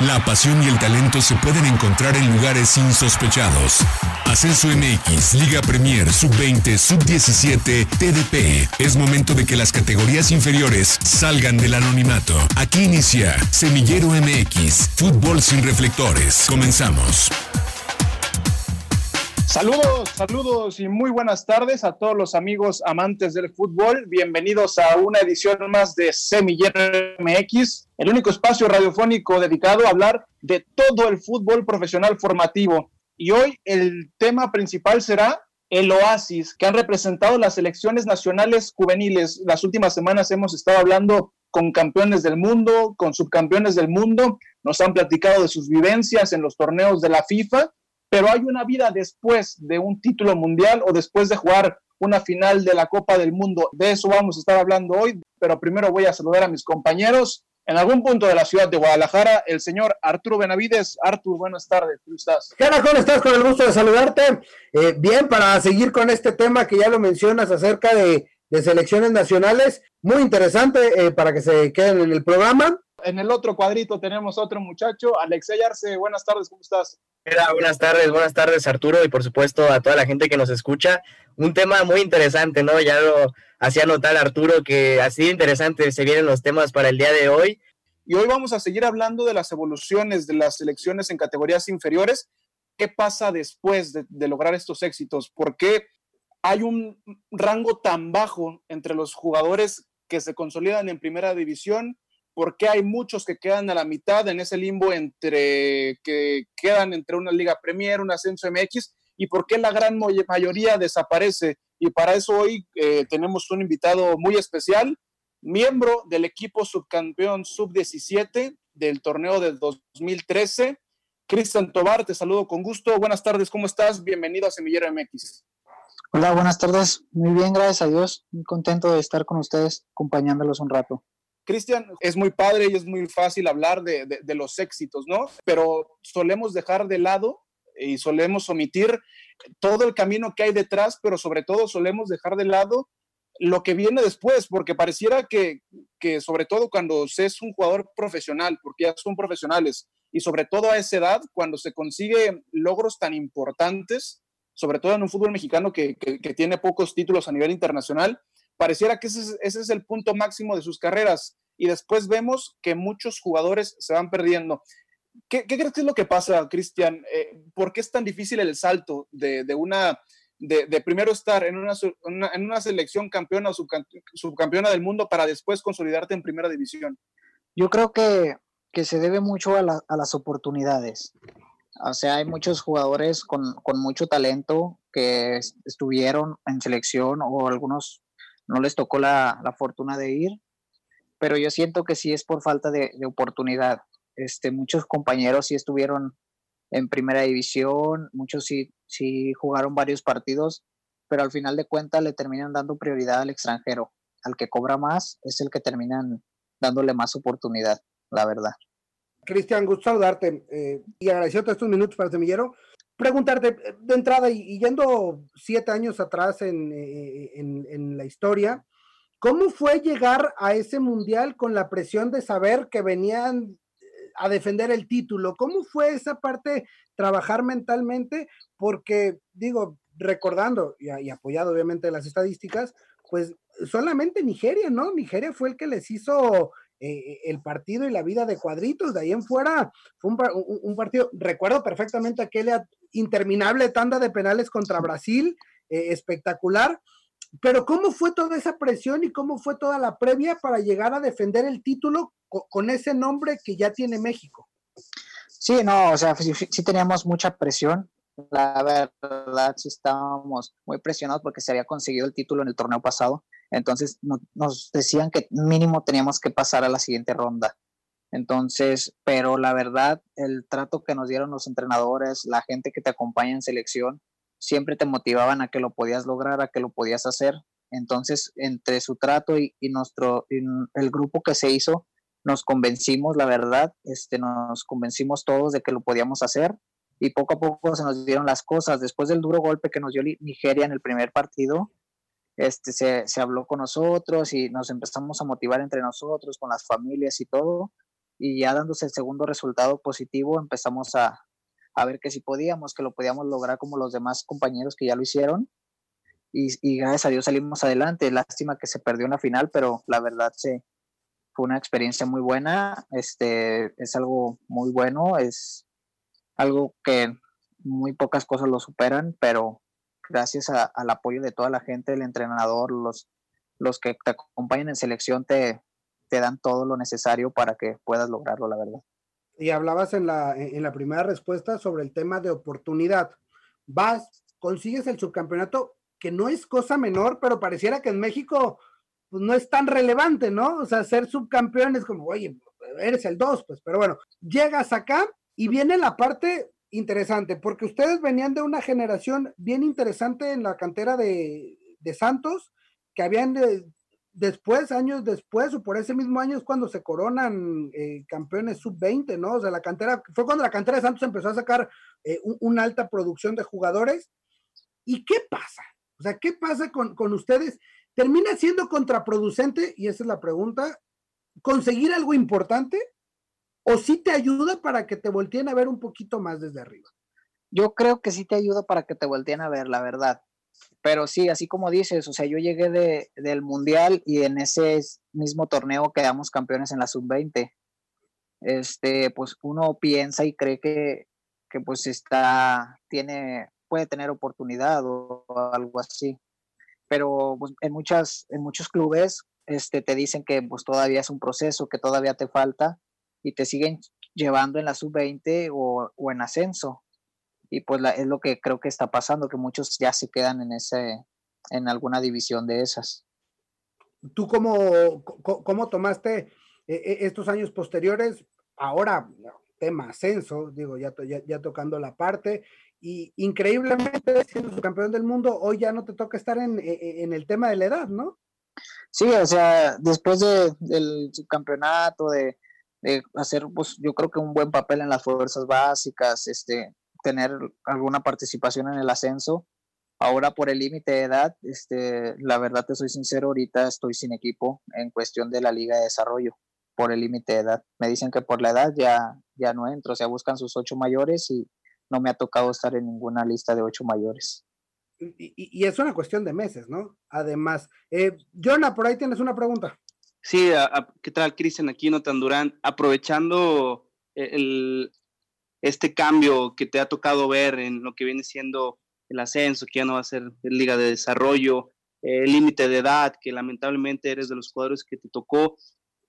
La pasión y el talento se pueden encontrar en lugares insospechados. Ascenso MX, Liga Premier, Sub-20, Sub-17, TDP. Es momento de que las categorías inferiores salgan del anonimato. Aquí inicia Semillero MX, Fútbol sin reflectores. Comenzamos. Saludos, saludos y muy buenas tardes a todos los amigos amantes del fútbol. Bienvenidos a una edición más de Semillero MX, el único espacio radiofónico dedicado a hablar de todo el fútbol profesional formativo. Y hoy el tema principal será el oasis que han representado las selecciones nacionales juveniles. Las últimas semanas hemos estado hablando con campeones del mundo, con subcampeones del mundo, nos han platicado de sus vivencias en los torneos de la FIFA pero hay una vida después de un título mundial o después de jugar una final de la Copa del Mundo. De eso vamos a estar hablando hoy, pero primero voy a saludar a mis compañeros. En algún punto de la ciudad de Guadalajara, el señor Arturo Benavides. Arturo, buenas tardes, ¿cómo estás? ¿Qué ¿Cómo estás? Con el gusto de saludarte. Eh, bien, para seguir con este tema que ya lo mencionas acerca de, selecciones nacionales, muy interesante eh, para que se queden en el programa. En el otro cuadrito tenemos otro muchacho, Alexey Arce. Buenas tardes, ¿cómo estás? Hola, buenas tardes, buenas tardes Arturo y por supuesto a toda la gente que nos escucha. Un tema muy interesante, ¿no? Ya lo hacía notar Arturo que así interesante se vienen los temas para el día de hoy. Y hoy vamos a seguir hablando de las evoluciones de las selecciones en categorías inferiores. ¿Qué pasa después de, de lograr estos éxitos? ¿Por qué hay un rango tan bajo entre los jugadores que se consolidan en primera división por qué hay muchos que quedan a la mitad en ese limbo entre que quedan entre una Liga Premier, un Ascenso MX y por qué la gran mayoría desaparece. Y para eso hoy eh, tenemos un invitado muy especial, miembro del equipo subcampeón sub-17 del torneo del 2013. Cristian Tobar, te saludo con gusto. Buenas tardes, ¿cómo estás? Bienvenido a Semillero MX. Hola, buenas tardes. Muy bien, gracias a Dios. Muy contento de estar con ustedes, acompañándolos un rato. Cristian, es muy padre y es muy fácil hablar de, los éxitos, ¿no? Pero solemos dejar de lado y solemos omitir todo el camino que hay detrás, pero sobre todo solemos dejar de lado lo que viene después, porque pareciera que, que sobre todo cuando se es un jugador profesional, porque ya son profesionales, y sobre todo a esa edad, cuando se consigue logros tan importantes, sobre todo en un fútbol mexicano que, que tiene pocos títulos a nivel internacional, pareciera que ese es, el punto máximo de sus carreras y después vemos que muchos jugadores se van perdiendo. ¿Qué, crees que es lo que pasa, Cristian? Eh, ¿Por qué es tan difícil el salto de, una, de, primero estar en una, en una selección campeona o subcampeona del mundo para después consolidarte en primera división? Yo creo que, se debe mucho a, las oportunidades. O sea, hay muchos jugadores con, con mucho talento que estuvieron en selección o algunos no les tocó la, fortuna de ir, pero yo siento que sí es por falta de, oportunidad. Este, muchos compañeros sí estuvieron en primera división, muchos sí, sí jugaron varios partidos, pero al final de cuentas le terminan dando prioridad al extranjero. Al que cobra más es el que terminan dándole más oportunidad, la verdad. Cristian, gusto saludarte eh, y agradecerte estos minutos para Semillero preguntarte eh, de entrada y, yendo siete años atrás eh, en, en, la historia, ¿cómo fue llegar a ese mundial con la presión de saber que venían eh, a defender el título? ¿Cómo fue esa parte trabajar mentalmente? Porque digo, recordando y, y apoyado obviamente las estadísticas, pues solamente Nigeria, ¿no? Nigeria fue el que les hizo eh, el partido y la vida de cuadritos. De ahí en fuera fue un, partido, recuerdo perfectamente aquella interminable tanda de penales contra Brasil, eh, espectacular. Pero ¿cómo fue toda esa presión y cómo fue toda la previa para llegar a defender el título con, ese nombre que ya tiene México? Sí, no, o sea, sí, teníamos mucha presión. La verdad, sí estábamos muy presionados porque se había conseguido el título en el torneo pasado. Entonces nos decían que mínimo teníamos que pasar a la siguiente ronda. Entonces, pero la verdad, el trato que nos dieron los entrenadores, la gente que te acompaña en selección, siempre te motivaban a que lo podías lograr, a que lo podías hacer. Entonces, entre su trato y, nuestro, el grupo que se hizo, nos convencimos, la verdad, este, nos convencimos todos de que lo podíamos hacer y poco a poco se nos dieron las cosas. Después del duro golpe que nos dio Nigeria en el primer partido, este, se, se, habló con nosotros y nos empezamos a motivar entre nosotros, con las familias y todo. y ya dándose el segundo resultado positivo empezamos a, a ver que si podíamos, que lo podíamos lograr como los demás compañeros que ya lo hicieron. Y, gracias a Dios salimos adelante. Lástima que se perdió una final, pero la verdad fue una experiencia muy buena. Este, es algo muy bueno, es algo que muy pocas cosas lo superan, pero gracias al apoyo de toda la gente, el entrenador, los, los que te acompañan en selección te, te dan todo lo necesario para que puedas lograrlo, la verdad. Y hablabas en la, en la primera respuesta sobre el tema de oportunidad. Vas, consigues el subcampeonato, que no es cosa menor, pero pareciera que en México pues, no es tan relevante, ¿no? O sea, ser subcampeón es como, oye, eres el 2, pues, pero bueno, llegas acá y viene la parte interesante, porque ustedes venían de una generación bien interesante en la cantera de, de Santos, que habían de, después, años después, o por ese mismo año es cuando se coronan eh, campeones sub-20, ¿no? O sea, la cantera, fue cuando la cantera de Santos empezó a sacar eh, una alta producción de jugadores. ¿Y qué pasa? O sea, ¿qué pasa con, con ustedes? ¿Termina siendo contraproducente? Y esa es la pregunta. ¿Conseguir algo importante? ¿O sí te ayuda para que te volteen a ver un poquito más desde arriba? Yo creo que sí te ayuda para que te volteen a ver, la verdad pero sí, así como dices, o sea, yo llegué de, del Mundial y en ese mismo torneo quedamos campeones en la sub-20. Este, pues uno piensa y cree que, que pues está, tiene, puede tener oportunidad o, algo así. Pero pues, en, muchas, en muchos clubes este, te dicen que pues todavía es un proceso, que todavía te falta y te siguen llevando en la sub-20 o, o en ascenso y pues es lo que creo que está pasando, que muchos ya se quedan en ese, en alguna división de esas. ¿Tú cómo, cómo tomaste eh, eh, estos años posteriores? Ahora, tema ascenso, digo, ya, ya, tocando la parte, y increíblemente siendo campeón del mundo, hoy ya no te toca estar en, e, en el tema de la edad, ¿no? Sí, o sea, después de, del subcampeonato, de, hacer, pues yo creo que un buen papel en las fuerzas básicas, este, tener alguna participación en el ascenso. Ahora por el límite de edad, este, la verdad te soy sincero, ahorita estoy sin equipo en cuestión de la liga de desarrollo por el límite de edad. Me dicen que por la edad ya, ya no entro, o sea, buscan sus ocho mayores y no me ha tocado estar en ninguna lista de ocho mayores. Y, y, es una cuestión de meses, ¿no? Además, eh, Jonah, por ahí tienes una pregunta. Sí, ¿qué tal, Cristian? Aquí no tan Durán. Aprovechando el, este cambio que te ha tocado ver en lo que viene siendo el ascenso, que ya no va a ser liga de desarrollo, el límite de edad, que lamentablemente eres de los jugadores que te tocó,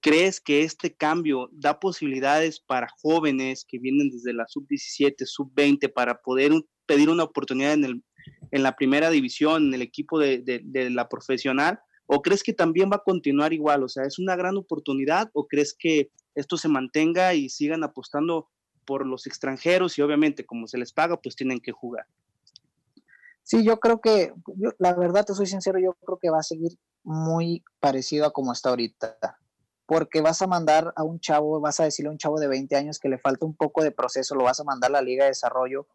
¿crees que este cambio da posibilidades para jóvenes que vienen desde la sub-17, sub-20 para poder pedir una oportunidad en, el, en la primera división, en el equipo de, de la profesional? ¿O crees que también va a continuar igual? O sea, ¿es una gran oportunidad o crees que esto se mantenga y sigan apostando por los extranjeros y obviamente como se les paga, pues tienen que jugar. Sí, yo creo que, la verdad te soy sincero, yo creo que va a seguir muy parecido a como está ahorita, porque vas a mandar a un chavo, vas a decirle a un chavo de 20 años que le falta un poco de proceso, lo vas a mandar a la liga de desarrollo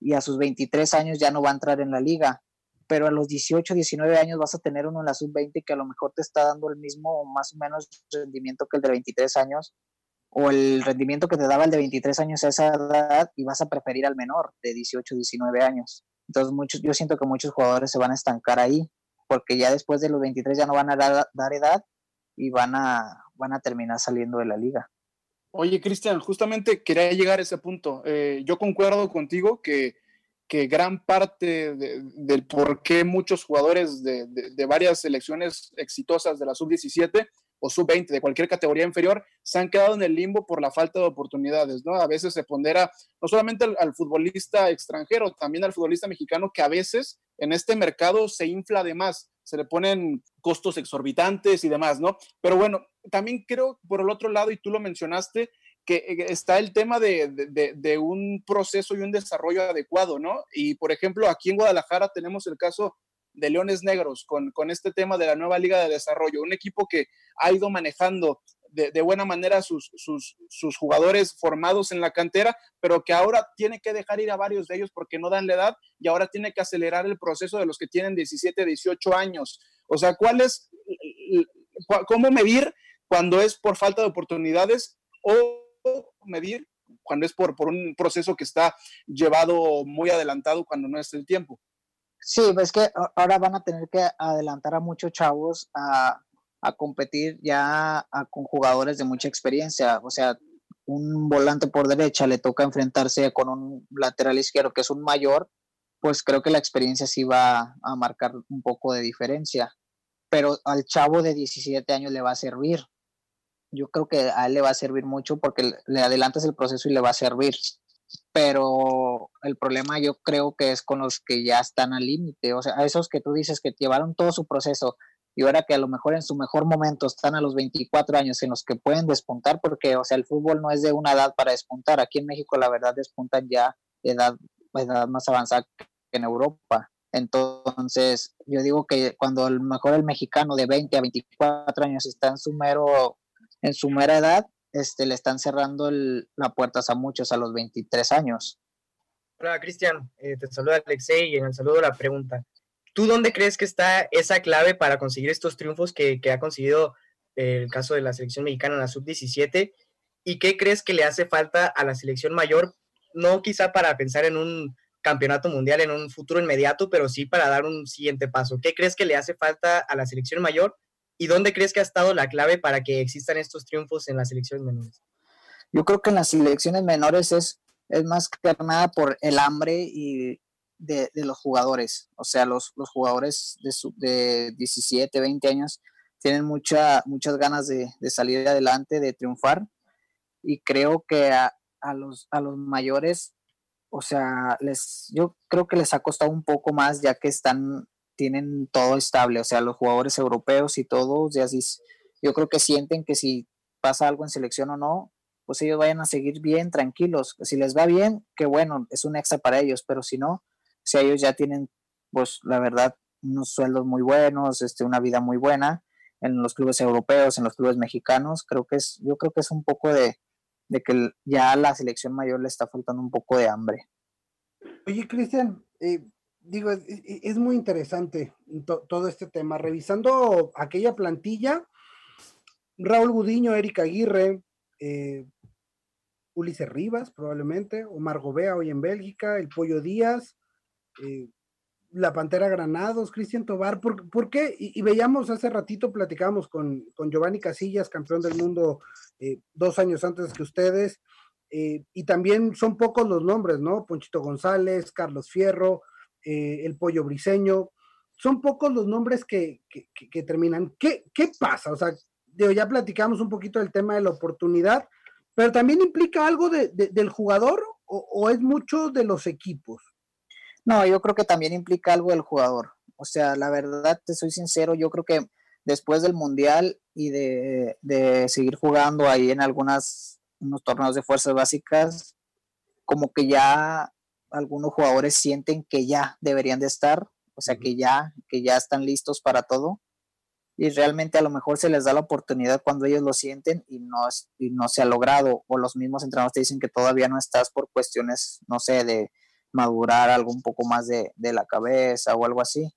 y a sus 23 años ya no va a entrar en la liga, pero a los 18, 19 años vas a tener uno en la sub-20 que a lo mejor te está dando el mismo o más o menos rendimiento que el de 23 años o el rendimiento que te daba el de 23 años a esa edad y vas a preferir al menor de 18, 19 años. Entonces muchos, yo siento que muchos jugadores se van a estancar ahí, porque ya después de los 23 ya no van a dar, edad y van a, van a terminar saliendo de la liga. Oye, Cristian, justamente quería llegar a ese punto. Eh, yo concuerdo contigo que, que gran parte del por qué muchos jugadores de, de varias selecciones exitosas de la sub-17 o sub-20 de cualquier categoría inferior se han quedado en el limbo por la falta de oportunidades, ¿no? A veces se pondera no solamente al, futbolista extranjero, también al futbolista mexicano que a veces en este mercado se infla de más, se le ponen costos exorbitantes y demás, ¿no? Pero bueno, también creo por el otro lado, y tú lo mencionaste, que eh, está el tema de, de, de, un proceso y un desarrollo adecuado, ¿no? Y por ejemplo, aquí en Guadalajara tenemos el caso de Leones Negros con, con este tema de la nueva Liga de Desarrollo, un equipo que ha ido manejando de, de, buena manera sus, sus, sus, jugadores formados en la cantera, pero que ahora tiene que dejar ir a varios de ellos porque no dan la edad y ahora tiene que acelerar el proceso de los que tienen 17, 18 años. O sea, ¿cuál es, cómo medir cuando es por falta de oportunidades o medir cuando es por, por un proceso que está llevado muy adelantado cuando no es el tiempo. Sí, es que ahora van a tener que adelantar a muchos chavos a, a competir ya con jugadores de mucha experiencia. O sea, un volante por derecha le toca enfrentarse con un lateral izquierdo que es un mayor, pues creo que la experiencia sí va a marcar un poco de diferencia. Pero al chavo de 17 años le va a servir. Yo creo que a él le va a servir mucho porque le adelantas el proceso y le va a servir. Pero el problema yo creo que es con los que ya están al límite, o sea, a esos que tú dices que llevaron todo su proceso, y ahora que a lo mejor en su mejor momento están a los 24 años en los que pueden despuntar, porque, o sea, el fútbol no es de una edad para despuntar. Aquí en México, la verdad, despuntan ya edad, edad más avanzada que en Europa. Entonces, yo digo que cuando a lo mejor el mexicano de 20 a 24 años está en su mero, en su mera edad, este, le están cerrando el, las puertas a muchos a los 23 años. Hola, Cristian, eh, te saluda Alexei y en el saludo la pregunta. ¿Tú dónde crees que está esa clave para conseguir estos triunfos que, ha conseguido eh, el caso de la selección mexicana en la sub-17? ¿Y qué crees que le hace falta a la selección mayor? No quizá para pensar en un campeonato mundial en un futuro inmediato, pero sí para dar un siguiente paso. ¿Qué crees que le hace falta a la selección mayor? ¿Y dónde crees que ha estado la clave para que existan estos triunfos en las selecciones menores? Yo creo que en las selecciones menores es, es más que por el hambre y de, los jugadores. O sea, los, los jugadores de, de 17, 20 años tienen mucha, muchas ganas de, salir adelante, de triunfar. Y creo que a, los, a los mayores, o sea, les, yo creo que les ha costado un poco más ya que están, tienen todo estable. O sea, los jugadores europeos y todos, ya sí, yo creo que sienten que si pasa algo en selección o no, pues ellos vayan a seguir bien, tranquilos. Si les va bien, qué bueno, es un extra para ellos, pero si no, si ellos ya tienen, pues la verdad, unos sueldos muy buenos, este, una vida muy buena en los clubes europeos, en los clubes mexicanos, creo que es, yo creo que es un poco de, que ya a la selección mayor le está faltando un poco de hambre. Oye, Cristian, eh, digo, es, muy interesante todo este tema. Revisando aquella plantilla, Raúl Gudiño, Erika Aguirre, eh, Ulises Rivas, probablemente, Omar Gobea hoy en Bélgica, el Pollo Díaz, eh, la Pantera Granados, Cristian Tobar, ¿por, qué? Y, veíamos hace ratito, platicábamos con, Giovanni Casillas, campeón del mundo eh, dos años antes que ustedes, eh, y también son pocos los nombres, ¿no? Ponchito González, Carlos Fierro, el Pollo Briseño, son pocos los nombres que, terminan. ¿Qué, ¿Qué, pasa? O sea, ya platicamos un poquito del tema de la oportunidad, pero también implica algo del jugador o es mucho de los equipos. No, yo creo que también implica algo del jugador. O sea, la verdad, te soy sincero, yo creo que después del Mundial y de, seguir jugando ahí en algunas torneos de fuerzas básicas, como que ya algunos jugadores sienten que ya deberían de estar, o sea, que ya, que ya están listos para todo. Y realmente a lo mejor se les da la oportunidad cuando ellos lo sienten y no, y no se ha logrado. O los mismos entrenadores te dicen que todavía no estás por cuestiones, no sé, de, madurar algo un poco más de, la cabeza o algo así.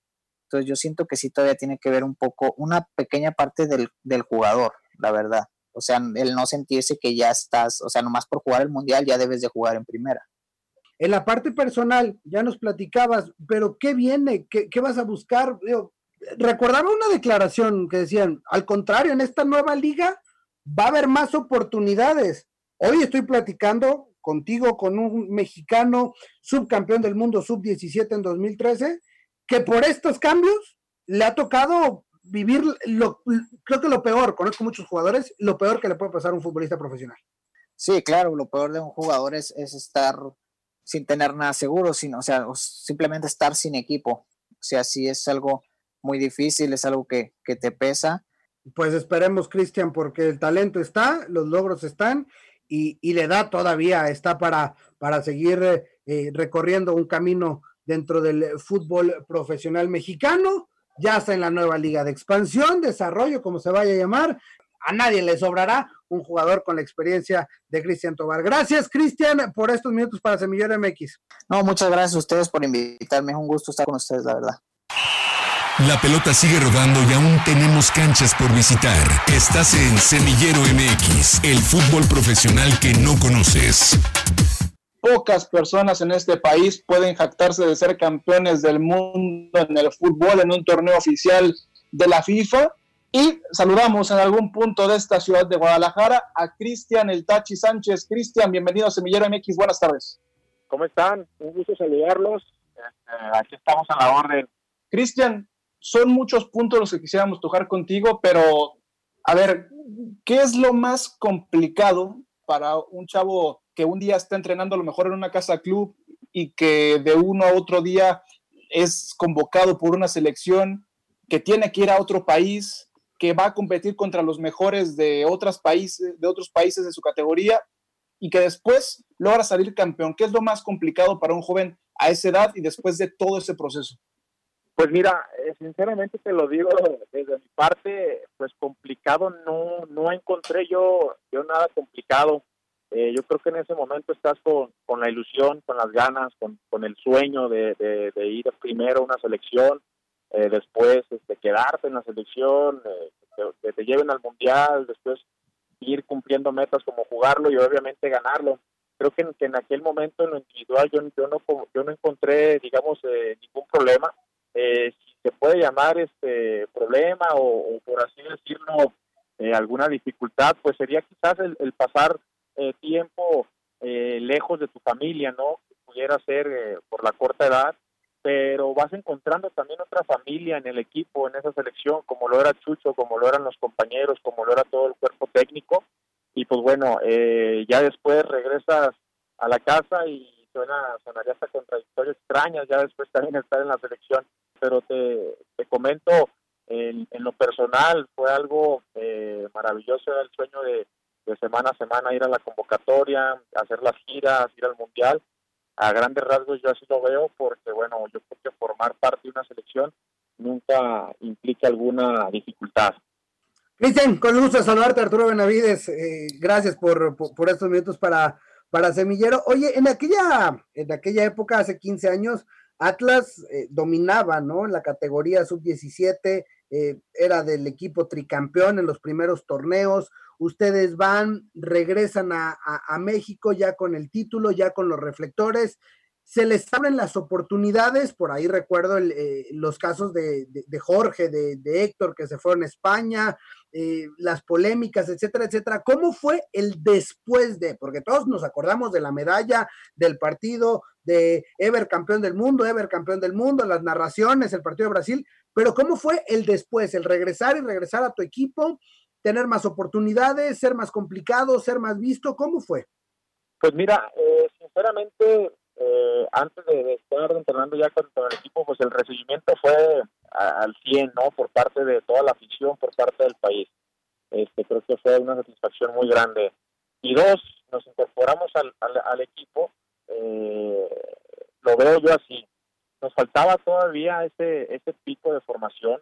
Entonces yo siento que sí todavía tiene que ver un poco, una pequeña parte del, jugador, la verdad. O sea, el no sentirse que ya estás, o sea, nomás por jugar el mundial ya debes de jugar en primera. En la parte personal, ya nos platicabas, pero ¿qué viene? ¿Qué, vas a buscar? recordaba una declaración que decían, al contrario, en esta nueva liga va a haber más oportunidades. Hoy estoy platicando contigo con un mexicano subcampeón del mundo sub-17 en 2013, que por estos cambios le ha tocado vivir lo, creo que lo peor, conozco muchos jugadores, lo peor que le puede pasar a un futbolista profesional. Sí, claro, lo peor de un jugador es, estar sin tener nada seguro, sin, o sea, simplemente estar sin equipo. O sea, sí es algo muy difícil, es algo que, que te pesa. Pues esperemos, Cristian, porque el talento está, los logros están y, la edad todavía está para, para seguir eh, recorriendo un camino dentro del fútbol profesional mexicano. Ya está en la nueva liga de expansión, desarrollo, como se vaya a llamar. A nadie le sobrará un jugador con la experiencia de Cristian Tobar. Gracias, Cristian, por estos minutos para Semillero MX. No, muchas gracias a ustedes por invitarme. Es un gusto estar con ustedes, la verdad. La pelota sigue rodando y aún tenemos canchas por visitar. Estás en Semillero MX, el fútbol profesional que no conoces. Pocas personas en este país pueden jactarse de ser campeones del mundo en el fútbol en un torneo oficial de la FIFA. Y saludamos en algún punto de esta ciudad de Guadalajara a Cristian El Tachi Sánchez. Cristian, bienvenido a Semillero MX. Buenas tardes. ¿Cómo están? Un gusto saludarlos. Este, aquí estamos a la orden. Cristian, son muchos puntos los que quisiéramos tocar contigo, pero a ver, ¿qué es lo más complicado para un chavo que un día está entrenando a lo mejor en una casa club y que de uno a otro día es convocado por una selección, que tiene que ir a otro país, que va a competir contra los mejores de, otros países, de otros países de su categoría y que después logra salir campeón? ¿Qué es lo más complicado para un joven a esa edad y después de todo ese proceso? Pues mira, eh, sinceramente te lo digo desde mi parte, pues complicado no no encontré yo yo nada complicado. Eh, yo creo que en ese momento estás con, con la ilusión, con las ganas, con, con el sueño de, de, ir primero a una selección, eh, después este, quedarte en la selección, que, te lleven al mundial, después ir cumpliendo metas como jugarlo y obviamente ganarlo. Creo que, en aquel momento en lo individual yo, yo no yo no encontré digamos ningún problema eh, si se puede llamar este problema o, por así decirlo eh, alguna dificultad, pues sería quizás el, pasar eh, tiempo lejos de tu familia, ¿no? Pudiera ser por la corta edad, pero vas encontrando también otra familia en el equipo, en esa selección, como lo era Chucho, como lo eran los compañeros, como lo era todo el cuerpo técnico, y pues bueno, ya después regresas a la casa y suena, sonaría hasta contradictorio, extrañas ya después también estar en la selección, pero te, te comento, en, en, lo personal fue algo eh, maravilloso, era el sueño de, de semana a semana ir a la convocatoria, hacer las giras, ir al mundial. A grandes rasgos yo así lo veo porque, bueno, yo creo que formar parte de una selección nunca implica alguna dificultad. Cristian, con gusto saludarte, Arturo Benavides. Eh, gracias por, por, estos minutos para para Semillero. Oye, en aquella, en aquella época, hace 15 años, Atlas eh, dominaba, ¿no? La categoría sub-17, eh, era del equipo tricampeón en los primeros torneos. Ustedes van, regresan a, México ya con el título, ya con los reflectores. Se les abren las oportunidades, por ahí recuerdo eh, los casos de, Jorge, de, Héctor, que se fueron a España, eh, las polémicas, etcétera, etcétera. ¿Cómo fue el después de? Porque todos nos acordamos de la medalla, del partido, de Ever campeón del mundo, Ever campeón del mundo, las narraciones, el partido de Brasil, pero ¿cómo fue el después? El regresar y regresar a tu equipo, tener más oportunidades, ser más complicado, ser más visto, ¿cómo fue? Pues mira, eh, sinceramente, eh, antes de, estar entrenando ya con, el equipo, pues el recibimiento fue al 100, ¿no? Por parte de toda la afición, por parte del país. Este, creo que fue una satisfacción muy grande. Y dos, nos incorporamos al, al, equipo, eh, lo veo yo así. Nos faltaba todavía ese, ese pico de formación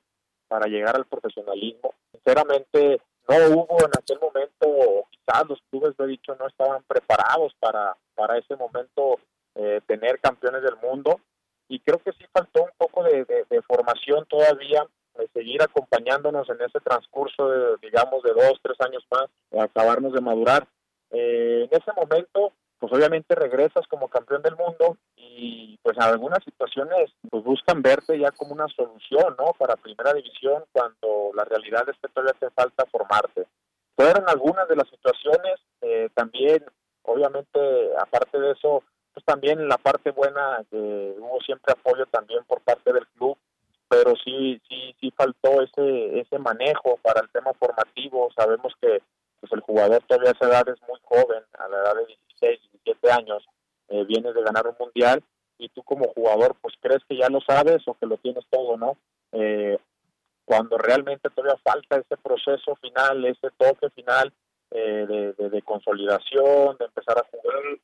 para llegar al profesionalismo. Sinceramente, no hubo en aquel momento, quizás los clubes, lo he dicho, no estaban preparados para, para ese momento eh, tener campeones del mundo y creo que sí faltó un poco de, formación todavía, de seguir acompañándonos en ese transcurso de, digamos, de dos, tres años más, de acabarnos de madurar. Eh, en ese momento, pues obviamente regresas como campeón del mundo y pues en algunas situaciones pues buscan verte ya como una solución, ¿no? Para primera división cuando la realidad es que todavía te falta formarte. Fueron algunas de las situaciones, eh, también obviamente aparte de eso, pues también la parte buena que hubo siempre apoyo también por parte del club pero sí sí sí faltó ese ese manejo para el tema formativo sabemos que pues el jugador todavía a esa edad es muy joven a la edad de 16 17 años eh, vienes de ganar un mundial y tú como jugador pues crees que ya lo sabes o que lo tienes todo no eh, cuando realmente todavía falta ese proceso final ese toque final eh, de, de, consolidación de empezar a jugar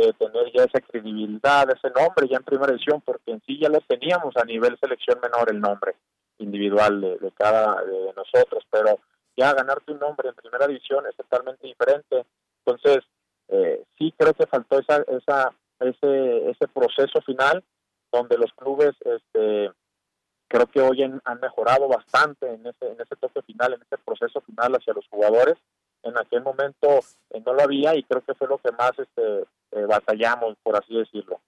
eh, tener ya esa credibilidad, ese nombre ya en primera edición, porque en sí ya lo teníamos a nivel selección menor el nombre individual de, cada de nosotros, pero ya ganarte un nombre en primera división es totalmente diferente. Entonces, eh, sí creo que faltó esa, esa, ese, ese proceso final donde los clubes este, creo que hoy han, mejorado bastante en ese, en ese toque final, en ese proceso final hacia los jugadores. En aquel momento eh, no lo había y creo que fue lo que más este, eh, batallamos, por así decirlo.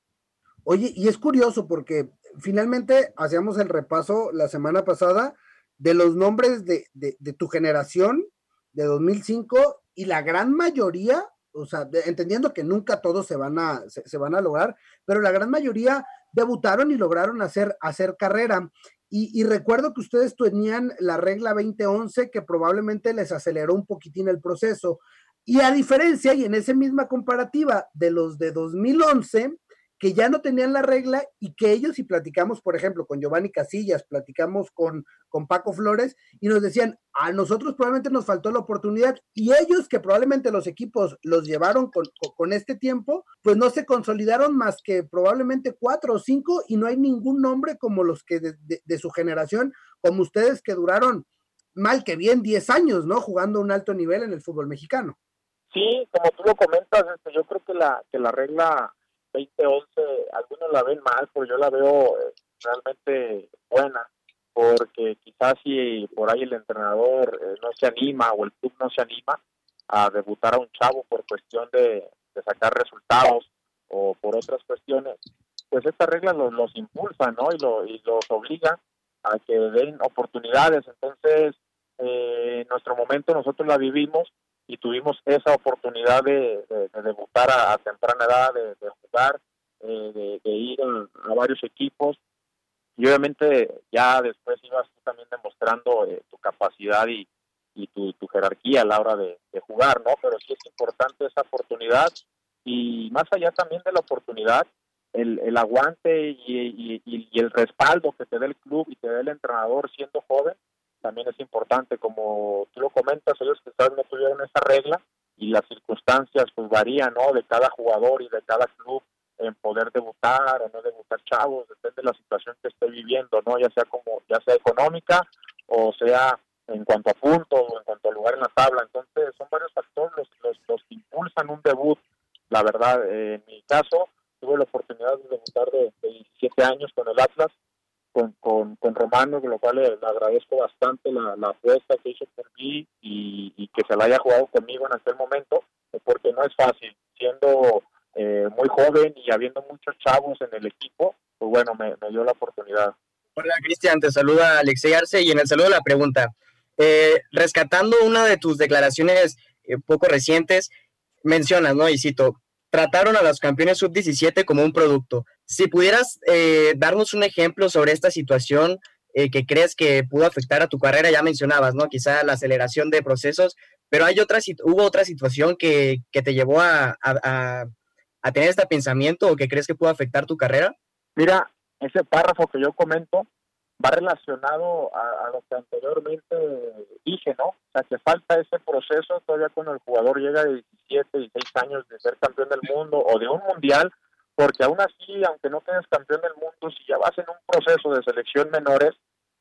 Oye, y es curioso porque finalmente hacíamos el repaso la semana pasada de los nombres de, de, tu generación de 2005 y la gran mayoría, o sea, entendiendo que nunca todos se van a, se, van a lograr, pero la gran mayoría debutaron y lograron hacer, hacer carrera. Y, recuerdo que ustedes tenían la regla 2011 que probablemente les aceleró un poquitín el proceso. Y a diferencia, y en esa misma comparativa de los de 2011, que ya no tenían la regla y que ellos, si platicamos, por ejemplo, con Giovanni Casillas, platicamos con, con Paco Flores y nos decían, a nosotros probablemente nos faltó la oportunidad y ellos, que probablemente los equipos los llevaron con, con este tiempo, pues no se consolidaron más que probablemente cuatro o cinco y no hay ningún nombre como los que de, su generación, como ustedes que duraron mal que bien 10 años, ¿no? Jugando un alto nivel en el fútbol mexicano. Sí, como tú lo comentas, este, yo creo que la, que la regla 2011, algunos la ven mal, pero yo la veo eh, realmente buena, porque quizás si por ahí el entrenador eh, no se anima o el club no se anima a debutar a un chavo por cuestión de, sacar resultados o por otras cuestiones, pues esta regla los, los impulsa, ¿no? Y, lo, y los obliga a que den oportunidades. Entonces, eh, en nuestro momento nosotros la vivimos y tuvimos esa oportunidad de, debutar a, temprana edad, de, jugar, eh, de, ir a, varios equipos y obviamente ya después ibas tú también demostrando eh, tu capacidad y, tu, jerarquía a la hora de, jugar, ¿no? Pero sí es importante esa oportunidad y más allá también de la oportunidad, el, el aguante y, y, el respaldo que te dé el club y te dé el entrenador siendo joven, también es importante, como tú lo comentas, ellos quizás no tuvieron esa regla y las circunstancias pues varían, ¿no? De cada jugador y de cada club en poder debutar o no debutar chavos, depende de la situación que esté viviendo, ¿no? Ya sea como, ya sea económica o sea en cuanto a puntos o en cuanto a lugar en la tabla. Entonces son varios factores los, los, los que impulsan un debut. La verdad, en mi caso, tuve la oportunidad de debutar de, de 17 años con el Atlas con, con, con Romano, con lo cual le, agradezco bastante la, la, apuesta que hizo por mí y, que se la haya jugado conmigo en aquel momento, porque no es fácil, siendo eh, muy joven y habiendo muchos chavos en el equipo, pues bueno, me, dio la oportunidad. Hola Cristian, te saluda Alexey Arce y en el saludo la pregunta, eh, rescatando una de tus declaraciones eh, poco recientes, mencionas, ¿no? Y cito, trataron a los campeones sub-17 como un producto. Si pudieras eh, darnos un ejemplo sobre esta situación eh, que crees que pudo afectar a tu carrera, ya mencionabas, ¿no? Quizá la aceleración de procesos, pero hay otra, hubo otra situación que, te llevó a, tener este pensamiento o que crees que pudo afectar tu carrera. Mira, ese párrafo que yo comento va relacionado a, lo que anteriormente dije, ¿no? O sea, que falta ese proceso todavía cuando el jugador llega de 17, 16 años de ser campeón del mundo o de un mundial, porque aún así, aunque no quedes campeón del mundo, si ya vas en un proceso de selección menores,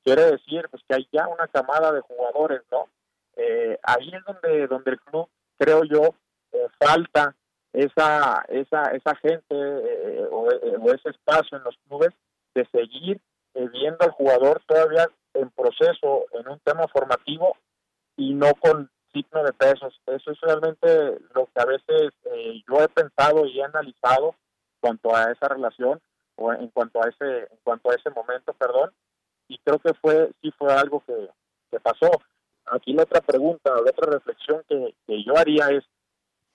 quiere decir pues que hay ya una camada de jugadores, ¿no? Eh, ahí es donde, donde el club, creo yo, eh, falta esa, esa, esa gente eh, o, o ese espacio en los clubes de seguir eh, viendo al jugador todavía en proceso en un tema formativo y no con signo de pesos. Eso es realmente lo que a veces eh, yo he pensado y he analizado cuanto a esa relación o en cuanto a ese en cuanto a ese momento, perdón. Y creo que fue sí fue algo que, que pasó. Aquí la otra pregunta, la otra reflexión que, que yo haría es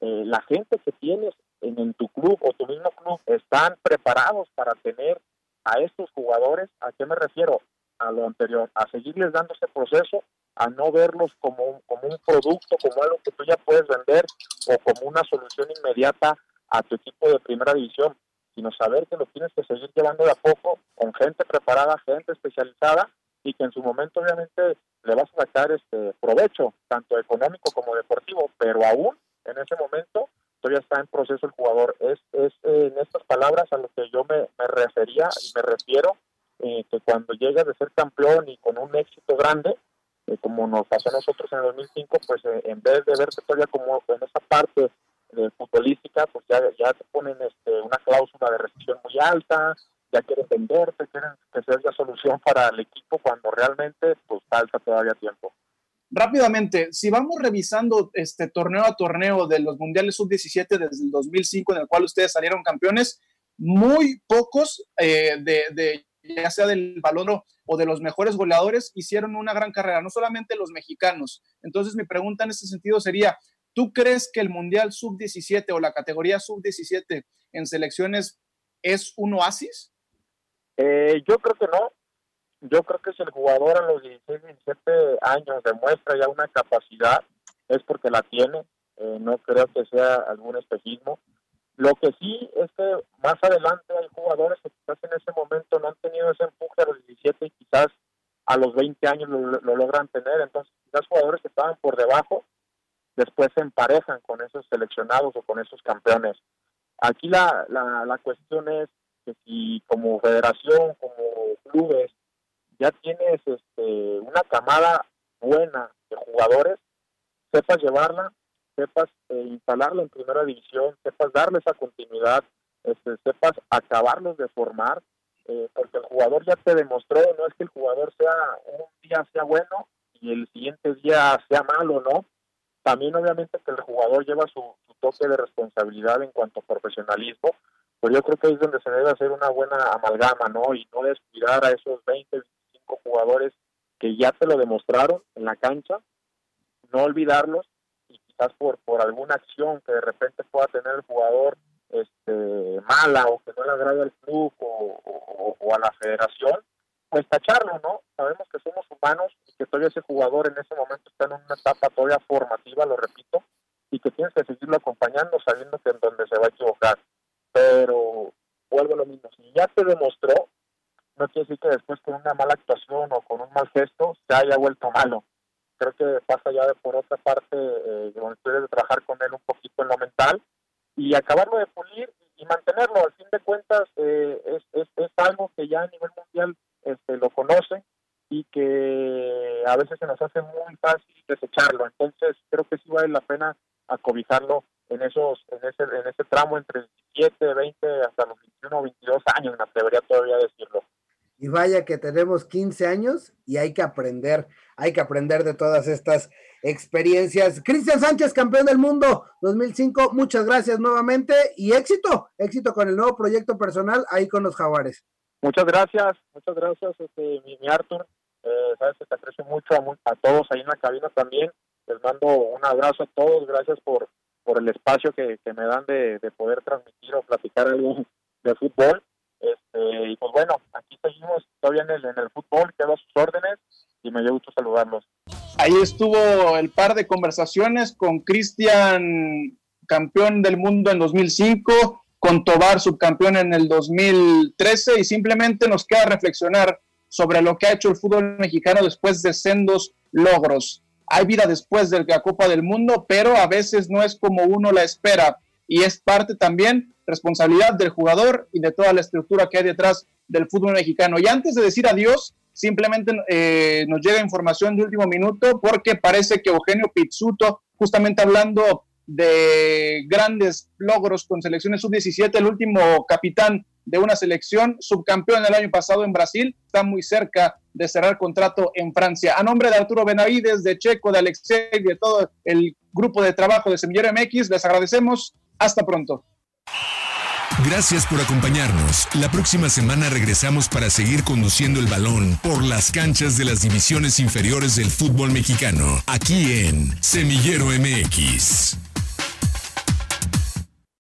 eh, la gente que tienes en, en tu club o tu mismo club están preparados para tener a estos jugadores, ¿a qué me refiero? A lo anterior, a seguirles dando ese proceso, a no verlos como un, como un producto, como algo que tú ya puedes vender o como una solución inmediata a tu equipo de primera división, sino saber que lo tienes que seguir llevando de a poco con gente preparada, gente especializada y que en su momento obviamente le vas a sacar este provecho, tanto económico como deportivo, pero aún en ese momento todavía está en proceso el jugador. Es, es eh, en estas palabras a lo que yo me, refería y me refiero, eh, que cuando llegas de ser campeón y con un éxito grande, eh, como nos pasó a nosotros en el 2005, pues en vez de verte todavía como en esa parte de futbolística, pues ya, ya te ponen este, una cláusula de rescisión muy alta, ya quieren venderte, quieren que sea la solución para el equipo cuando realmente pues falta todavía tiempo. Rápidamente, si vamos revisando este torneo a torneo de los Mundiales Sub-17 desde el 2005 en el cual ustedes salieron campeones, muy pocos eh, de, ya sea del balón o de los mejores goleadores hicieron una gran carrera, no solamente los mexicanos. Entonces mi pregunta en ese sentido sería, ¿tú crees que el Mundial Sub-17 o la categoría Sub-17 en selecciones es un oasis? Eh, yo creo que no. Yo creo que si el jugador a los 16, 17 años demuestra ya una capacidad, es porque la tiene. Eh, no creo que sea algún espejismo. Lo que sí es que más adelante hay jugadores que quizás en ese momento no han tenido ese empuje a los 17 y quizás a los 20 años lo, lo logran tener. Entonces, quizás jugadores que estaban por debajo después se emparejan con esos seleccionados o con esos campeones. Aquí la, la, la cuestión es que si como federación, como clubes, ya tienes este, una camada buena de jugadores, sepas llevarla, sepas eh, instalarla en primera división, sepas darle esa continuidad, este, sepas acabarlos de formar, eh, porque el jugador ya te demostró, no es que el jugador sea un día sea bueno y el siguiente día sea malo, ¿no? También obviamente que el jugador lleva su, su toque de responsabilidad en cuanto a profesionalismo, pues yo creo que ahí es donde se debe hacer una buena amalgama, ¿no? Y no descuidar a esos 20, 25 jugadores que ya te lo demostraron en la cancha, no olvidarlos y quizás por, por alguna acción que de repente pueda tener el jugador este, mala o que no le agrade al club o, o, a la federación, pues tacharlo, ¿no? Sabemos que somos humanos y que todavía ese jugador en ese momento está en una etapa todavía formativa, lo repito, y que tienes que seguirlo acompañando sabiendo que en donde se va a equivocar pero vuelvo a lo mismo, si ya se demostró, no quiere decir que después con una mala actuación o gesto se haya vuelto malo. Creo que pasa ya de, por otra parte, eh, de trabajar con él un poquito en lo mental y acabarlo de pulir y mantenerlo. Al fin de cuentas, eh, es, es, algo que ya a nivel mundial este, lo conoce y que a veces se nos hace muy fácil desecharlo. Entonces, creo que sí vale la pena acobijarlo en esos en ese en ese tramo entre 17, 20 hasta los 21 22 años, me atrevería todavía decirlo. Y vaya que tenemos 15 años y hay que aprender, hay que aprender de todas estas experiencias. Cristian Sánchez, campeón del mundo 2005, muchas gracias nuevamente y éxito, éxito con el nuevo proyecto personal ahí con los jaguares. Muchas gracias, muchas gracias, este, mi, Arthur. Eh, sabes que te aprecio mucho a, a todos ahí en la cabina también. Les mando un abrazo a todos, gracias por, por el espacio que, me dan de, poder transmitir o platicar algo de fútbol. Este, y pues bueno, aquí seguimos todavía en el, fútbol, quedo sus órdenes y me dio gusto saludarlos. Ahí estuvo el par de conversaciones con Cristian, campeón del mundo en 2005, con Tobar, subcampeón en el 2013, y simplemente nos queda reflexionar sobre lo que ha hecho el fútbol mexicano después de sendos logros hay vida después de la Copa del Mundo, pero a veces no es como uno la espera y es parte también responsabilidad del jugador y de toda la estructura que hay detrás del fútbol mexicano. Y antes de decir adiós, simplemente eh, nos llega información de último minuto porque parece que Eugenio Pizzuto, justamente hablando de grandes logros con selecciones sub-17, el último capitán de una selección, subcampeón el año pasado en Brasil, está muy cerca de cerrar contrato en Francia. A nombre de Arturo Benavides, de Checo, de Alexei, de todo el grupo de trabajo de Semillero MX, les agradecemos. Hasta pronto. Gracias por acompañarnos. La próxima semana regresamos para seguir conduciendo el balón por las canchas de las divisiones inferiores del fútbol mexicano, aquí en Semillero MX.